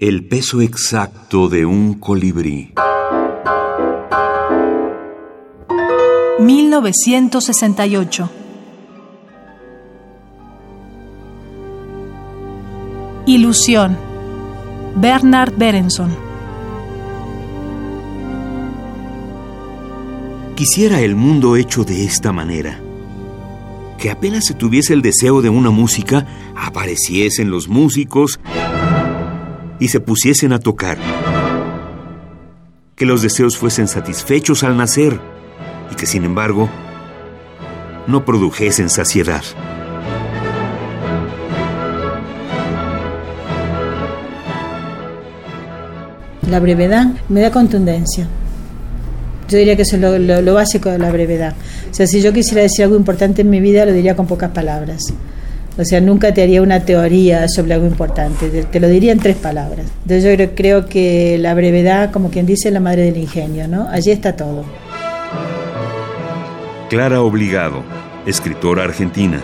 El peso exacto de un colibrí. 1968. Ilusión. Bernard Berenson. Quisiera el mundo hecho de esta manera. Que apenas se tuviese el deseo de una música, apareciesen los músicos y se pusiesen a tocar. Que los deseos fuesen satisfechos al nacer y que sin embargo no produjesen saciedad. La brevedad me da contundencia. Yo diría que eso es lo, básico de la brevedad. O sea, si yo quisiera decir algo importante en mi vida, lo diría con pocas palabras. O sea, nunca te haría una teoría sobre algo importante, te, lo diría en tres palabras. Entonces yo creo que la brevedad, como quien dice, es la madre del ingenio, ¿no? Allí está todo. Clara Obligado, escritora argentina.